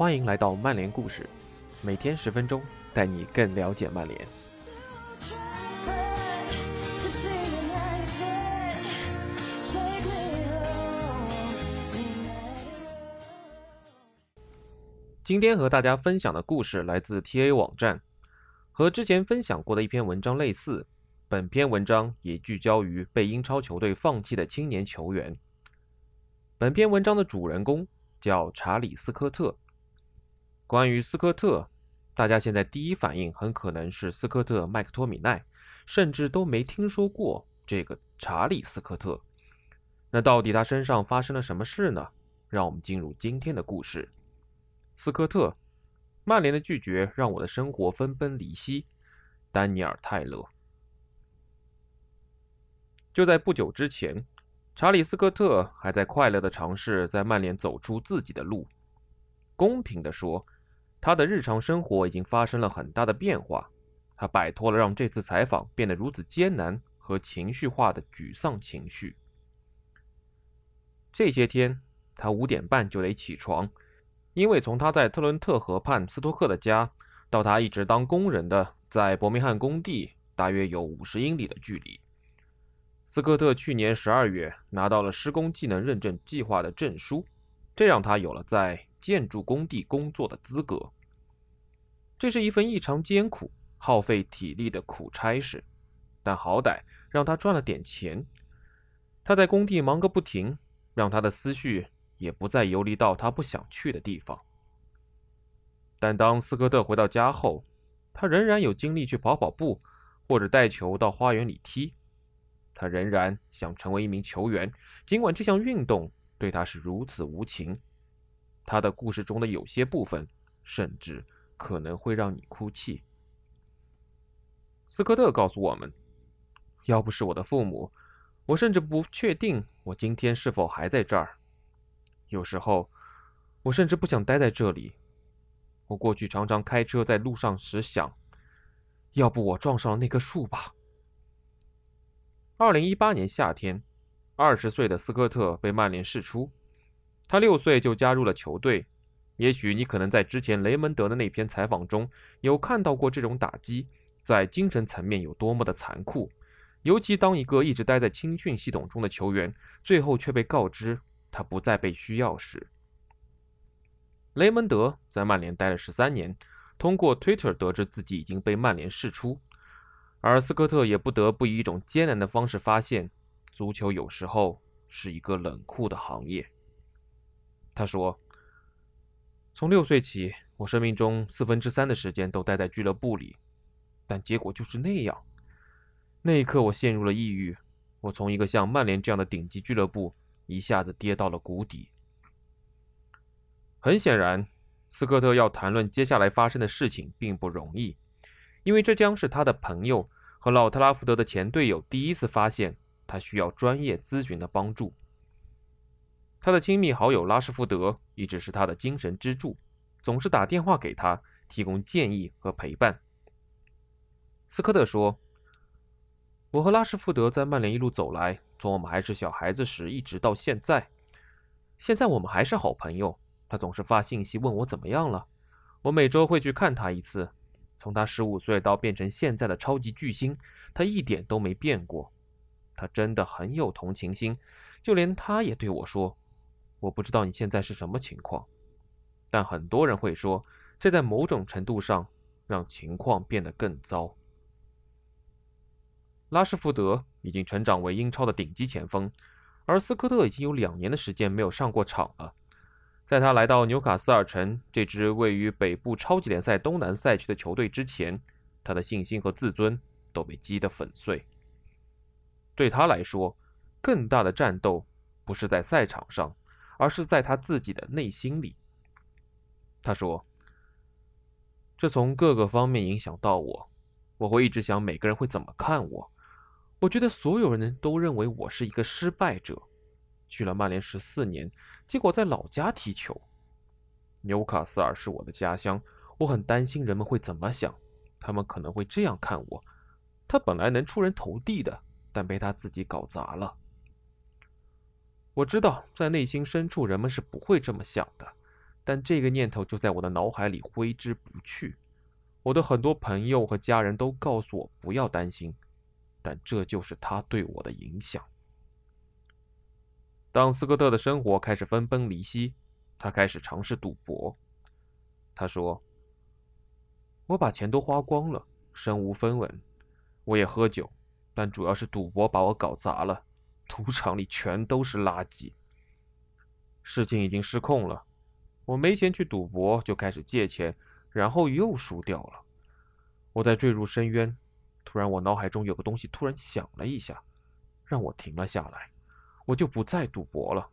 欢迎来到曼联故事，每天十分钟，带你更了解曼联。今天和大家分享的故事来自 TA 网站，和之前分享过的一篇文章类似。本篇文章也聚焦于被英超球队放弃的青年球员。本篇文章的主人公叫查理斯科特。关于斯科特，大家现在第一反应很可能是斯科特麦克托米奈，甚至都没听说过这个查理斯科特。那到底他身上发生了什么事呢？让我们进入今天的故事。斯科特，曼联的拒绝让我的生活分崩离析。丹尼尔·泰勒。就在不久之前，查理斯科特还在快乐地尝试在曼联走出自己的路。公平地说，他的日常生活已经发生了很大的变化。他摆脱了让这次采访变得如此艰难和情绪化的沮丧情绪。这些天，他五点半就得起床，因为从他在特伦特河畔斯托克的家到他一直当工人的在伯明翰工地，大约有五十英里的距离。斯科特去年十二月拿到了施工技能认证计划的证书，这让他有了在建筑工地工作的资格。这是一份异常艰苦、耗费体力的苦差事，但好歹让他赚了点钱。他在工地忙个不停，让他的思绪也不再游离到他不想去的地方。但当斯科特回到家后，他仍然有精力去跑跑步，或者带球到花园里踢。他仍然想成为一名球员，尽管这项运动对他是如此无情。他的故事中的有些部分，甚至可能会让你哭泣。斯科特告诉我们：“要不是我的父母，我甚至不确定我今天是否还在这儿。有时候，我甚至不想待在这里。我过去常常开车在路上时想：要不我撞上了那棵树吧。”二零一八年夏天，二十岁的斯科特被曼联释出。他六岁就加入了球队。也许你可能在之前雷蒙德的那篇采访中有看到过这种打击在精神层面有多么的残酷，尤其当一个一直待在青训系统中的球员最后却被告知他不再被需要时。雷蒙德在曼联待了十三年，通过 Twitter 得知自己已经被曼联释出。而斯科特也不得不以一种艰难的方式发现，足球有时候是一个冷酷的行业。他说：“从六岁起，我生命中四分之三的时间都待在俱乐部里，但结果就是那样。那一刻，我陷入了抑郁。我从一个像曼联这样的顶级俱乐部一下子跌到了谷底。很显然，斯科特要谈论接下来发生的事情并不容易。”因为这将是他的朋友和老特拉福德的前队友第一次发现他需要专业咨询的帮助。他的亲密好友拉什福德一直是他的精神支柱，总是打电话给他提供建议和陪伴。斯科特说：“我和拉什福德在曼联一路走来，从我们还是小孩子时一直到现在。现在我们还是好朋友。他总是发信息问我怎么样了，我每周会去看他一次。”从他十五岁到变成现在的超级巨星，他一点都没变过。他真的很有同情心，就连他也对我说：“我不知道你现在是什么情况，但很多人会说，这在某种程度上让情况变得更糟。”拉什福德已经成长为英超的顶级前锋，而斯科特已经有两年的时间没有上过场了。在他来到纽卡斯尔城这支位于北部超级联赛东南赛区的球队之前，他的信心和自尊都被击得粉碎。对他来说，更大的战斗不是在赛场上，而是在他自己的内心里。他说：“这从各个方面影响到我，我会一直想每个人会怎么看我。我觉得所有人都认为我是一个失败者。去了曼联十四年。”结果在老家踢球，纽卡斯尔是我的家乡，我很担心人们会怎么想，他们可能会这样看我：他本来能出人头地的，但被他自己搞砸了。我知道在内心深处人们是不会这么想的，但这个念头就在我的脑海里挥之不去。我的很多朋友和家人都告诉我不要担心，但这就是他对我的影响。当斯科特的生活开始分崩离析，他开始尝试赌博。他说：“我把钱都花光了，身无分文。我也喝酒，但主要是赌博把我搞砸了。赌场里全都是垃圾。事情已经失控了。”我没钱去赌博，就开始借钱，然后又输掉了。我在坠入深渊，突然我脑海中有个东西突然响了一下，让我停了下来。我就不再赌博了。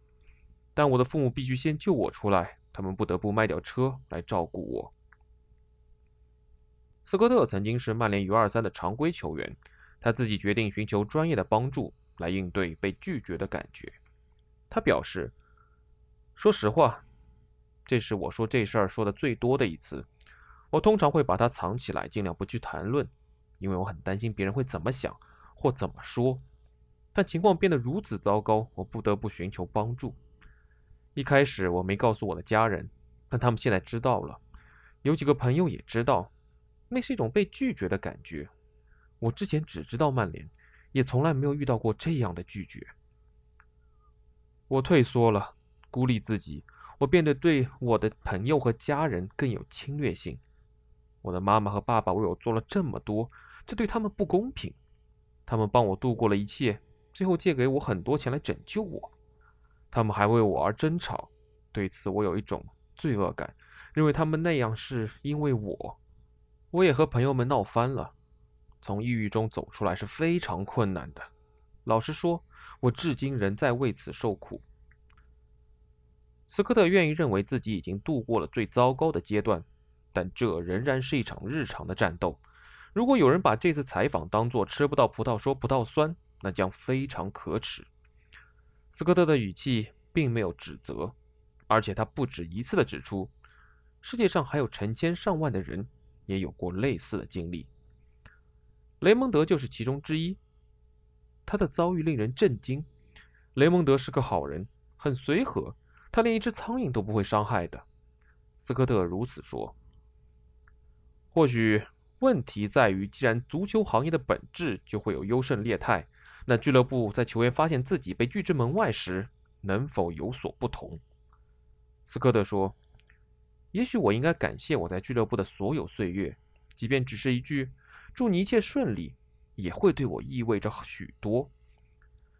但我的父母必须先救我出来，他们不得不卖掉车来照顾我。斯科特曾经是曼联 U23 的常规球员，他自己决定寻求专业的帮助来应对被拒绝的感觉。他表示：“说实话。”这是我说这事儿说的最多的一次。我通常会把它藏起来，尽量不去谈论，因为我很担心别人会怎么想或怎么说。但情况变得如此糟糕，我不得不寻求帮助。一开始我没告诉我的家人，但他们现在知道了。有几个朋友也知道，那是一种被拒绝的感觉。我之前只知道曼联，也从来没有遇到过这样的拒绝。我退缩了，孤立自己。我变得对我的朋友和家人更有侵略性。我的妈妈和爸爸为我做了这么多，这对他们不公平。他们帮我度过了一切，最后借给我很多钱来拯救我。他们还为我而争吵，对此我有一种罪恶感，认为他们那样是因为我。我也和朋友们闹翻了。从抑郁中走出来是非常困难的。老实说，我至今仍在为此受苦。斯科特愿意认为自己已经度过了最糟糕的阶段，但这仍然是一场日常的战斗。如果有人把这次采访当作吃不到葡萄说葡萄酸，那将非常可耻。斯科特的语气并没有指责，而且他不止一次地指出，世界上还有成千上万的人也有过类似的经历。雷蒙德就是其中之一。他的遭遇令人震惊。雷蒙德是个好人，很随和。他连一只苍蝇都不会伤害的，斯科特如此说。或许问题在于，既然足球行业的本质就会有优胜劣汰，那俱乐部在球员发现自己被拒之门外时，能否有所不同？斯科特说：“也许我应该感谢我在俱乐部的所有岁月，即便只是一句‘祝你一切顺利’，也会对我意味着许多。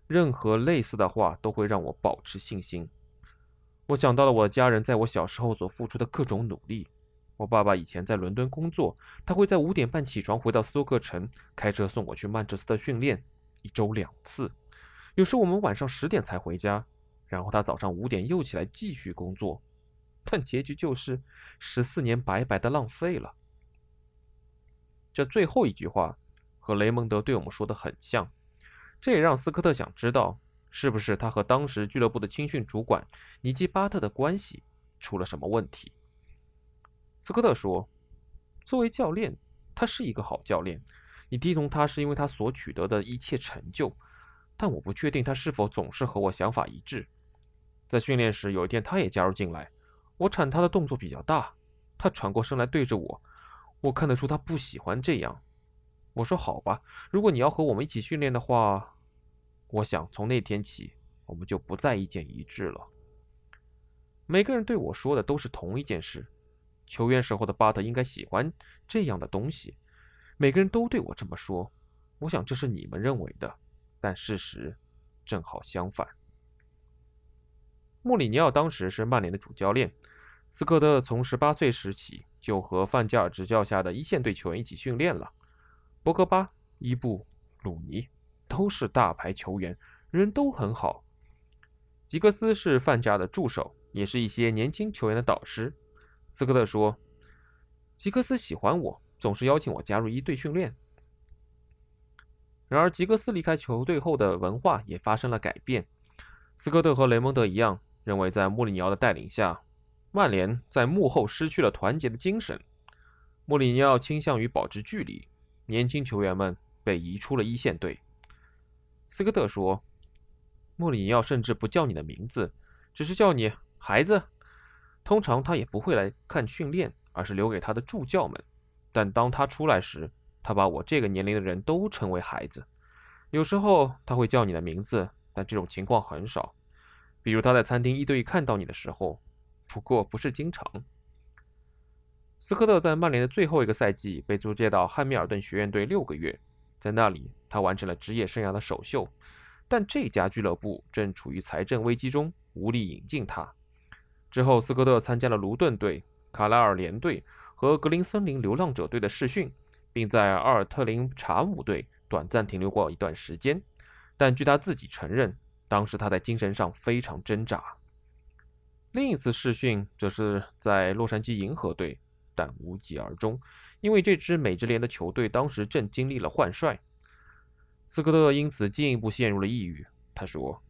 任何类似的话都会让我保持信心。”我想到了我的家人在我小时候所付出的各种努力。我爸爸以前在伦敦工作，他会在五点半起床回到斯托克城，开车送我去曼彻斯特训练，一周两次。有时我们晚上十点才回家，然后他早上五点又起来继续工作。但结局就是十四年白白的浪费了。这最后一句话和雷蒙德对我们说的很像，这也让斯科特想知道。是不是他和当时俱乐部的青训主管尼基巴特的关系出了什么问题？斯科特说：“作为教练，他是一个好教练。你低从他是因为他所取得的一切成就，但我不确定他是否总是和我想法一致。在训练时，有一天他也加入进来，我铲他的动作比较大，他转过身来对着我，我看得出他不喜欢这样。我说：好吧，如果你要和我们一起训练的话。”我想从那天起，我们就不再意见一致了。每个人对我说的都是同一件事：球员时候的巴特应该喜欢这样的东西。每个人都对我这么说。我想这是你们认为的，但事实正好相反。穆里尼奥当时是曼联的主教练，斯科特从十八岁时起就和范加尔执教下的一线队球员一起训练了。博格巴、伊布、鲁尼。都是大牌球员，人都很好。吉格斯是范加尔的助手，也是一些年轻球员的导师。斯科特说：“吉格斯喜欢我，总是邀请我加入一队训练。”然而，吉格斯离开球队后的文化也发生了改变。斯科特和雷蒙德一样，认为在穆里尼奥的带领下，曼联在幕后失去了团结的精神。穆里尼奥倾向于保持距离，年轻球员们被移出了一线队。斯科特说：“穆里尼奥甚至不叫你的名字，只是叫你孩子。通常他也不会来看训练，而是留给他的助教们。但当他出来时，他把我这个年龄的人都称为孩子。有时候他会叫你的名字，但这种情况很少。比如他在餐厅一对一看到你的时候，不过不是经常。斯科特在曼联的最后一个赛季被租借到汉密尔顿学院队六个月，在那里他完成了职业生涯的首秀。但这家俱乐部正处于财政危机中，无力引进他。之后，斯科特参加了卢顿队、卡拉尔联队和格林森林流浪者队的试训，并在阿尔特林查姆队短暂停留过一段时间。但据他自己承认，当时他在精神上非常挣扎。另一次试训则是在洛杉矶银河队，但无疾而终，因为这支美职联的球队当时正经历了换帅。斯科特因此进一步陷入了抑郁。他说：“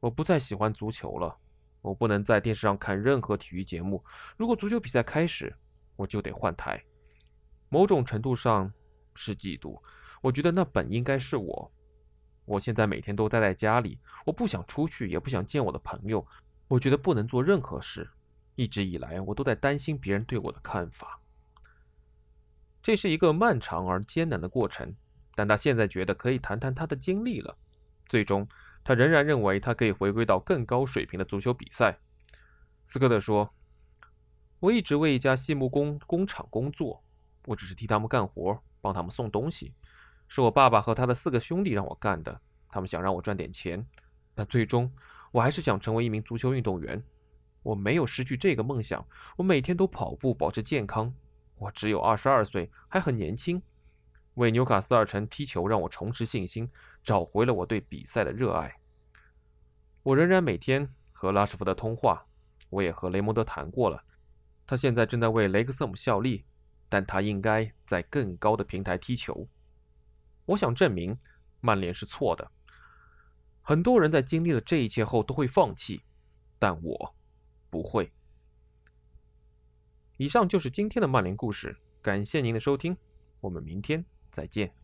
我不再喜欢足球了，我不能在电视上看任何体育节目。如果足球比赛开始，我就得换台。某种程度上是嫉妒。我觉得那本应该是我。我现在每天都待在家里，我不想出去，也不想见我的朋友。我觉得不能做任何事。一直以来，我都在担心别人对我的看法。这是一个漫长而艰难的过程。”但他现在觉得可以谈谈他的经历了。最终，他仍然认为他可以回归到更高水平的足球比赛。斯科特说：“我一直为一家细木工工厂工作，我只是替他们干活，帮他们送东西。是我爸爸和他的四个兄弟让我干的。他们想让我赚点钱，但最终我还是想成为一名足球运动员。我没有失去这个梦想。我每天都跑步，保持健康。我只有二十二岁，还很年轻。”为纽卡斯尔城踢球让我重拾信心，找回了我对比赛的热爱。我仍然每天和拉什福德通话，我也和雷蒙德谈过了。他现在正在为雷克瑟姆效力，但他应该在更高的平台踢球。我想证明曼联是错的。很多人在经历了这一切后都会放弃，但我不会。以上就是今天的曼联故事，感谢您的收听，我们明天。再见。